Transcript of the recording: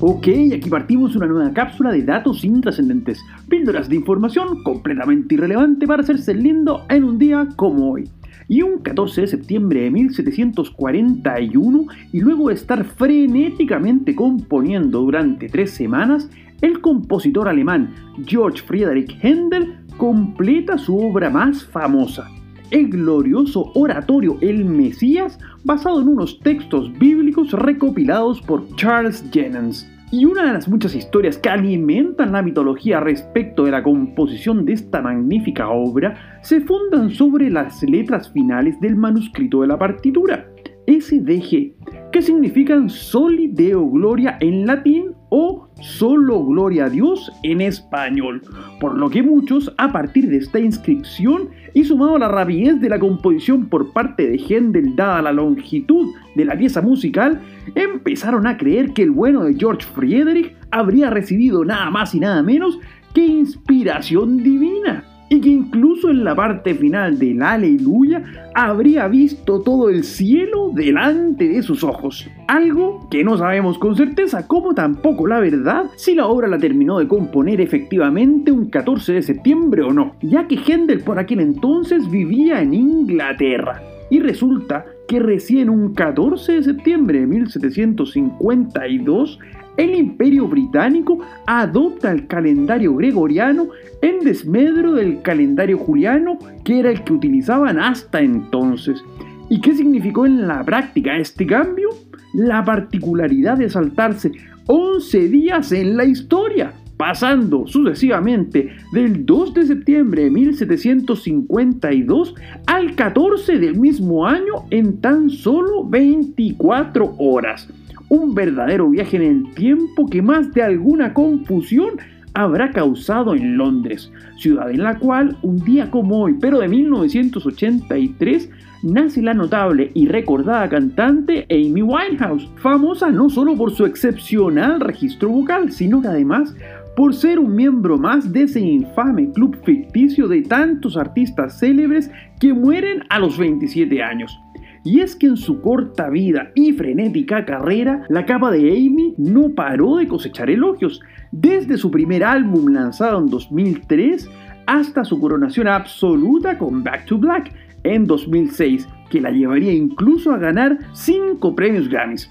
Ok, aquí partimos una nueva cápsula de datos intrascendentes, píldoras de información completamente irrelevante para hacerse lindo en un día como hoy. Y un 14 de septiembre de 1741, y luego de estar frenéticamente componiendo durante tres semanas, el compositor alemán Georg Friedrich Händel completa su obra más famosa, el glorioso oratorio El Mesías, basado en unos textos bíblicos recopilados por Charles Jennens. Y una de las muchas historias que alimentan la mitología respecto de la composición de esta magnífica obra se fundan sobre las letras finales del manuscrito de la partitura, SDG, que significan Soli Deo Gloria en latín o Solo Gloria a Dios en español, por lo que muchos, a partir de esta inscripción y sumado a la rapidez de la composición por parte de Händel dada la longitud de la pieza musical, empezaron a creer que el bueno de George Friedrich habría recibido nada más y nada menos que inspiración divina y que incluso en la parte final del aleluya habría visto todo el cielo delante de sus ojos. Algo que no sabemos con certeza, como tampoco la verdad, si la obra la terminó de componer efectivamente un 14 de septiembre o no, ya que Händel por aquel entonces vivía en Inglaterra. Y resulta que recién un 14 de septiembre de 1752 el imperio británico adopta el calendario gregoriano en desmedro del calendario juliano que era el que utilizaban hasta entonces. ¿Y qué significó en la práctica este cambio? La particularidad de saltarse 11 días en la historia, pasando sucesivamente del 2 de septiembre de 1752 al 14 del mismo año en tan solo 24 horas. Un verdadero viaje en el tiempo que más de alguna confusión habrá causado en Londres, ciudad en la cual un día como hoy, pero de 1983, nace la notable y recordada cantante Amy Winehouse, famosa no solo por su excepcional registro vocal, sino que además por ser un miembro más de ese infame club ficticio de tantos artistas célebres que mueren a los 27 años. Y es que en su corta vida y frenética carrera, la capa de Amy no paró de cosechar elogios, desde su primer álbum lanzado en 2003 hasta su coronación absoluta con Back to Black en 2006, que la llevaría incluso a ganar 5 premios Grammys.